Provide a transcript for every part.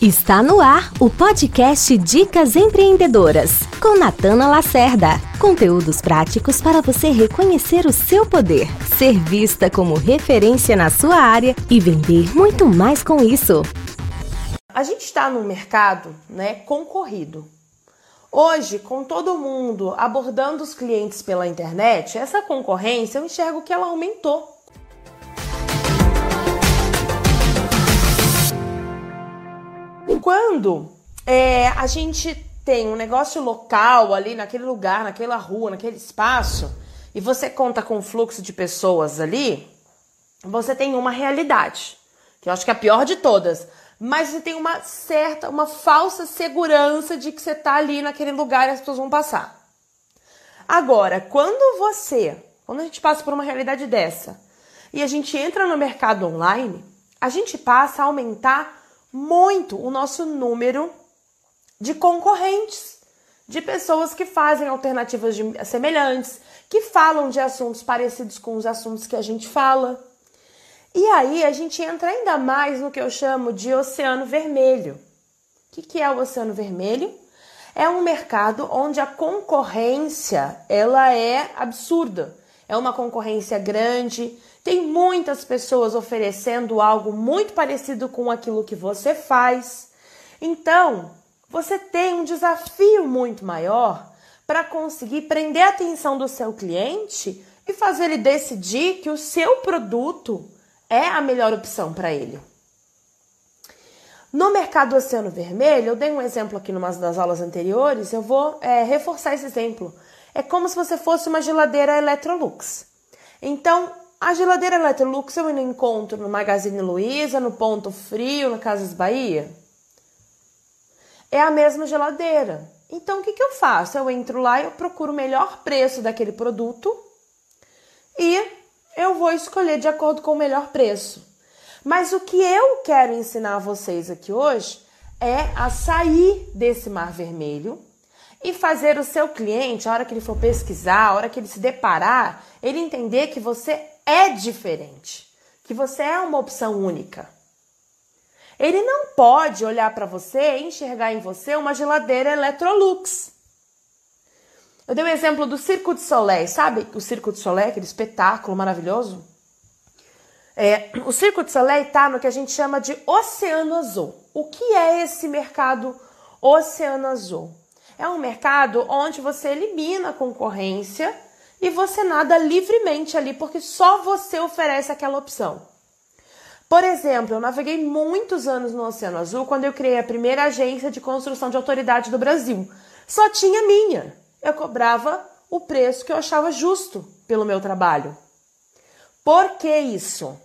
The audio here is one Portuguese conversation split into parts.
Está no ar o podcast Dicas Empreendedoras, com Natana Lacerda. Conteúdos práticos para você reconhecer o seu poder, ser vista como referência na sua área e vender muito mais com isso. A gente está num mercado né, concorrido. Hoje, com todo mundo abordando os clientes pela internet, essa concorrência eu enxergo que ela aumentou. Quando é, a gente tem um negócio local ali naquele lugar, naquela rua, naquele espaço, e você conta com o fluxo de pessoas ali, você tem uma realidade, que eu acho que é a pior de todas. Mas você tem uma certa, uma falsa segurança de que você está ali naquele lugar e as pessoas vão passar. Agora, quando você, quando a gente passa por uma realidade dessa e a gente entra no mercado online, a gente passa a aumentar muito o nosso número de concorrentes, de pessoas que fazem alternativas de, semelhantes, que falam de assuntos parecidos com os assuntos que a gente fala. E aí a gente entra ainda mais no que eu chamo de oceano vermelho. O que, que é o oceano vermelho? É um mercado onde a concorrência ela é absurda. É uma concorrência grande, tem muitas pessoas oferecendo algo muito parecido com aquilo que você faz. Então, você tem um desafio muito maior para conseguir prender a atenção do seu cliente e fazer ele decidir que o seu produto é a melhor opção para ele. No mercado Oceano Vermelho, eu dei um exemplo aqui numa das aulas anteriores, eu vou é, reforçar esse exemplo. É como se você fosse uma geladeira Electrolux. Então, a geladeira Electrolux eu encontro no Magazine Luiza, no Ponto Frio, na Casas Bahia. É a mesma geladeira. Então o que, que eu faço? Eu entro lá e eu procuro o melhor preço daquele produto e eu vou escolher de acordo com o melhor preço. Mas o que eu quero ensinar a vocês aqui hoje é a sair desse mar vermelho e fazer o seu cliente, a hora que ele for pesquisar, a hora que ele se deparar, ele entender que você é diferente, que você é uma opção única. Ele não pode olhar para você e enxergar em você uma geladeira Electrolux. Eu dei o um exemplo do Circo de Soleil, sabe? O Circo de Soleil, aquele espetáculo maravilhoso. É, o Circo de Soleil está no que a gente chama de Oceano Azul. O que é esse mercado Oceano Azul? É um mercado onde você elimina a concorrência e você nada livremente ali, porque só você oferece aquela opção. Por exemplo, eu naveguei muitos anos no Oceano Azul quando eu criei a primeira agência de construção de autoridade do Brasil. Só tinha minha. Eu cobrava o preço que eu achava justo pelo meu trabalho. Por que isso?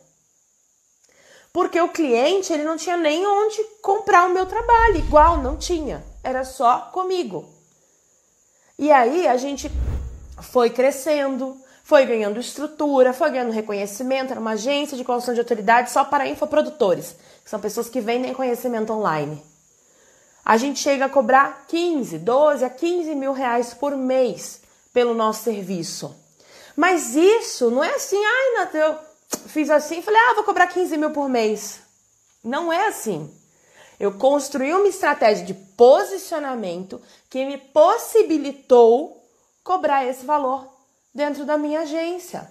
Porque o cliente ele não tinha nem onde comprar o meu trabalho, igual não tinha, era só comigo. E aí a gente foi crescendo, foi ganhando estrutura, foi ganhando reconhecimento, era uma agência de construção de autoridade só para infoprodutores, que são pessoas que vendem conhecimento online. A gente chega a cobrar 15, 12 a 15 mil reais por mês pelo nosso serviço. Mas isso não é assim, ai, eu fiz assim, falei, ah, vou cobrar 15 mil por mês. Não é assim. Eu construí uma estratégia de posicionamento que me possibilitou cobrar esse valor dentro da minha agência.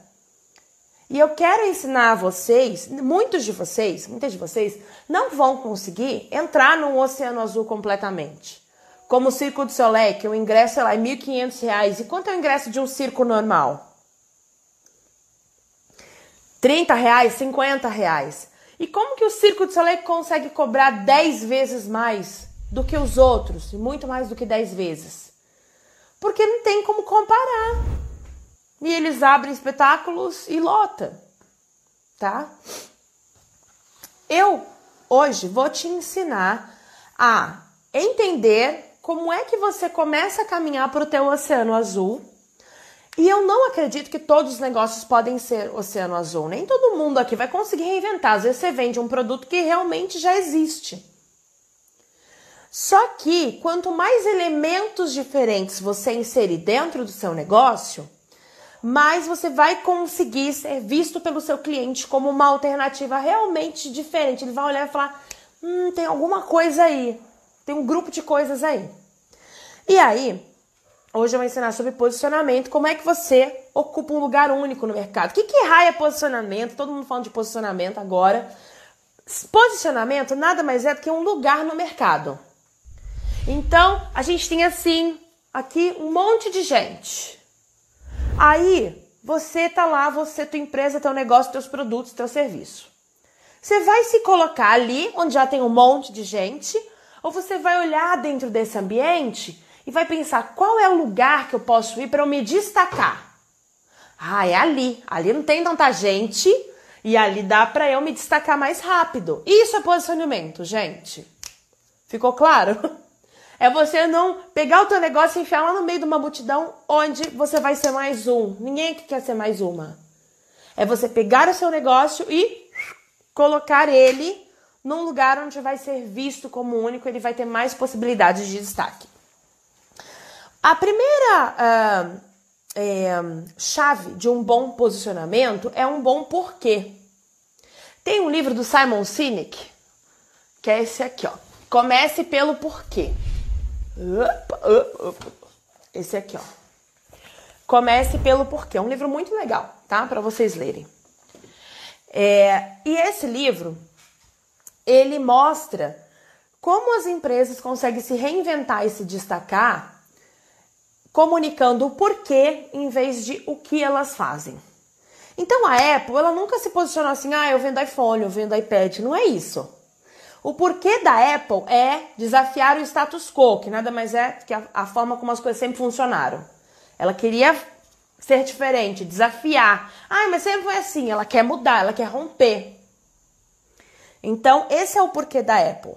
E eu quero ensinar a vocês, muitos de vocês, muitas de vocês, não vão conseguir entrar no Oceano Azul completamente. Como o Circo do Soleil, que o ingresso é lá, é R$ 1.500. E quanto é o ingresso de um circo normal? 30 reais, 50 reais. E como que o Circo do Soleil consegue cobrar 10 vezes mais do que os outros? E muito mais do que 10 vezes? porque não tem como comparar. E eles abrem espetáculos e lota, tá? Eu hoje vou te ensinar a entender como é que você começa a caminhar para o teu oceano azul. E eu não acredito que todos os negócios podem ser oceano azul. Nem todo mundo aqui vai conseguir reinventar. Às vezes você vende um produto que realmente já existe. Só que quanto mais elementos diferentes você inserir dentro do seu negócio, mais você vai conseguir ser visto pelo seu cliente como uma alternativa realmente diferente. Ele vai olhar e falar: hum, tem alguma coisa aí, tem um grupo de coisas aí. E aí, hoje eu vou ensinar sobre posicionamento, como é que você ocupa um lugar único no mercado. O que, que raia posicionamento? Todo mundo falando de posicionamento agora. Posicionamento nada mais é do que um lugar no mercado. Então, a gente tem assim, aqui um monte de gente. Aí, você tá lá, você, tua empresa, teu negócio, teus produtos, teu serviço. Você vai se colocar ali, onde já tem um monte de gente, ou você vai olhar dentro desse ambiente e vai pensar qual é o lugar que eu posso ir para eu me destacar. Ah, é ali. Ali não tem tanta gente e ali dá para eu me destacar mais rápido. Isso é posicionamento, gente. Ficou claro? É você não pegar o teu negócio e enfiar lá no meio de uma multidão onde você vai ser mais um. Ninguém aqui quer ser mais uma. É você pegar o seu negócio e colocar ele num lugar onde vai ser visto como único, ele vai ter mais possibilidades de destaque. A primeira uh, é, chave de um bom posicionamento é um bom porquê. Tem um livro do Simon Sinek, que é esse aqui, ó. Comece pelo porquê. Esse aqui, ó. Comece pelo porquê. É um livro muito legal, tá? Para vocês lerem. É, e esse livro, ele mostra como as empresas conseguem se reinventar e se destacar comunicando o porquê em vez de o que elas fazem. Então a Apple, ela nunca se posicionou assim, ah, eu vendo iPhone, eu vendo iPad, não é isso. O porquê da Apple é desafiar o status quo, que nada mais é que a, a forma como as coisas sempre funcionaram. Ela queria ser diferente, desafiar. Ah, mas sempre foi assim. Ela quer mudar, ela quer romper. Então, esse é o porquê da Apple.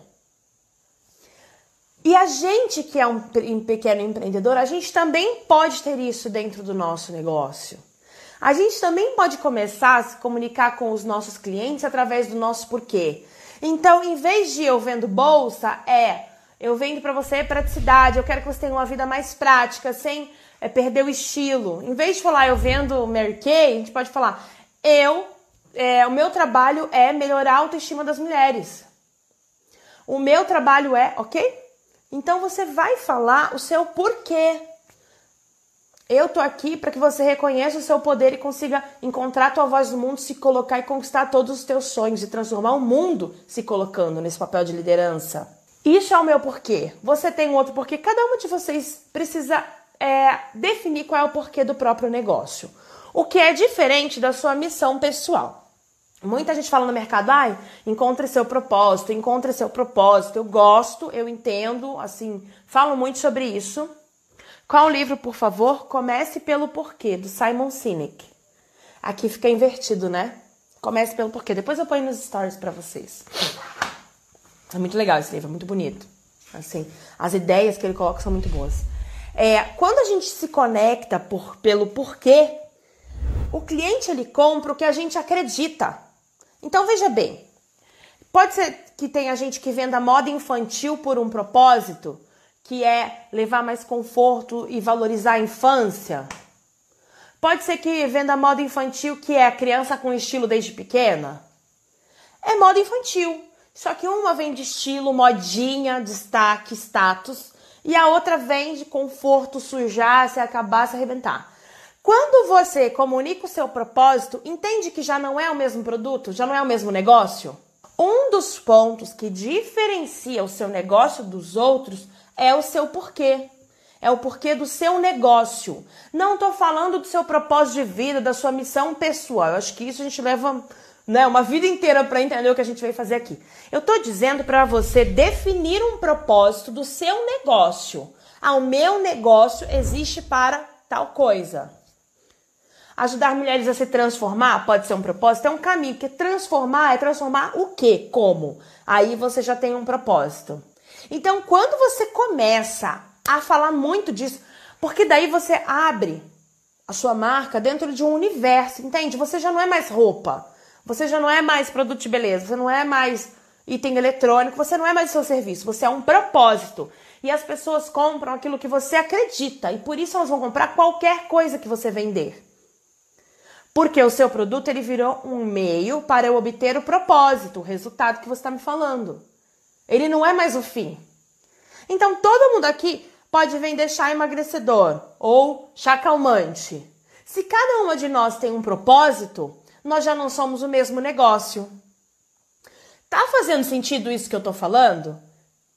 E a gente que é um pequeno empreendedor, a gente também pode ter isso dentro do nosso negócio. A gente também pode começar a se comunicar com os nossos clientes através do nosso porquê. Então, em vez de eu vendo bolsa, é eu vendo para você praticidade, eu quero que você tenha uma vida mais prática, sem é, perder o estilo. Em vez de falar eu vendo Mary Kay, a gente pode falar eu, é, o meu trabalho é melhorar a autoestima das mulheres. O meu trabalho é, ok? Então você vai falar o seu porquê. Eu tô aqui para que você reconheça o seu poder e consiga encontrar a tua voz no mundo, se colocar e conquistar todos os teus sonhos e transformar o mundo se colocando nesse papel de liderança. Isso é o meu porquê. Você tem um outro porquê. Cada uma de vocês precisa é, definir qual é o porquê do próprio negócio. O que é diferente da sua missão pessoal. Muita gente fala no mercado, ai, encontre seu propósito, encontre seu propósito. Eu gosto, eu entendo, assim, falo muito sobre isso. Qual o livro, por favor? Comece pelo porquê, do Simon Sinek. Aqui fica invertido, né? Comece pelo porquê. Depois eu ponho nos stories para vocês. É muito legal esse livro, é muito bonito. Assim, as ideias que ele coloca são muito boas. É, quando a gente se conecta por, pelo porquê, o cliente ele compra o que a gente acredita. Então veja bem, pode ser que tenha gente que venda moda infantil por um propósito, que é levar mais conforto e valorizar a infância. Pode ser que venda moda infantil que é a criança com estilo desde pequena. É moda infantil. Só que uma vem de estilo, modinha, destaque, status, e a outra vem de conforto, sujar, se acabar, se arrebentar. Quando você comunica o seu propósito, entende que já não é o mesmo produto, já não é o mesmo negócio? Um dos pontos que diferencia o seu negócio dos outros é o seu porquê. É o porquê do seu negócio. Não estou falando do seu propósito de vida, da sua missão pessoal. Eu acho que isso a gente leva né, uma vida inteira para entender o que a gente veio fazer aqui. Eu estou dizendo para você definir um propósito do seu negócio. Ah, o meu negócio existe para tal coisa. Ajudar mulheres a se transformar pode ser um propósito, é um caminho, porque transformar é transformar o quê? Como? Aí você já tem um propósito. Então, quando você começa a falar muito disso, porque daí você abre a sua marca dentro de um universo, entende? Você já não é mais roupa, você já não é mais produto de beleza, você não é mais item eletrônico, você não é mais seu serviço, você é um propósito. E as pessoas compram aquilo que você acredita, e por isso elas vão comprar qualquer coisa que você vender. Porque o seu produto ele virou um meio para eu obter o propósito, o resultado que você está me falando. Ele não é mais o fim. Então todo mundo aqui pode vender chá emagrecedor ou chá calmante. Se cada uma de nós tem um propósito, nós já não somos o mesmo negócio. Tá fazendo sentido isso que eu tô falando?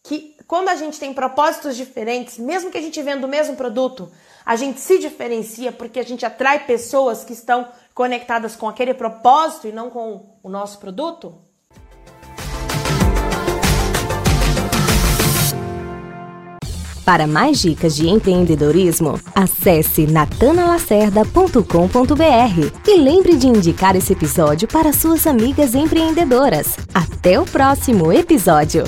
Que quando a gente tem propósitos diferentes, mesmo que a gente venda o mesmo produto, a gente se diferencia porque a gente atrai pessoas que estão conectadas com aquele propósito e não com o nosso produto? Para mais dicas de empreendedorismo, acesse natanalacerda.com.br e lembre de indicar esse episódio para suas amigas empreendedoras. Até o próximo episódio!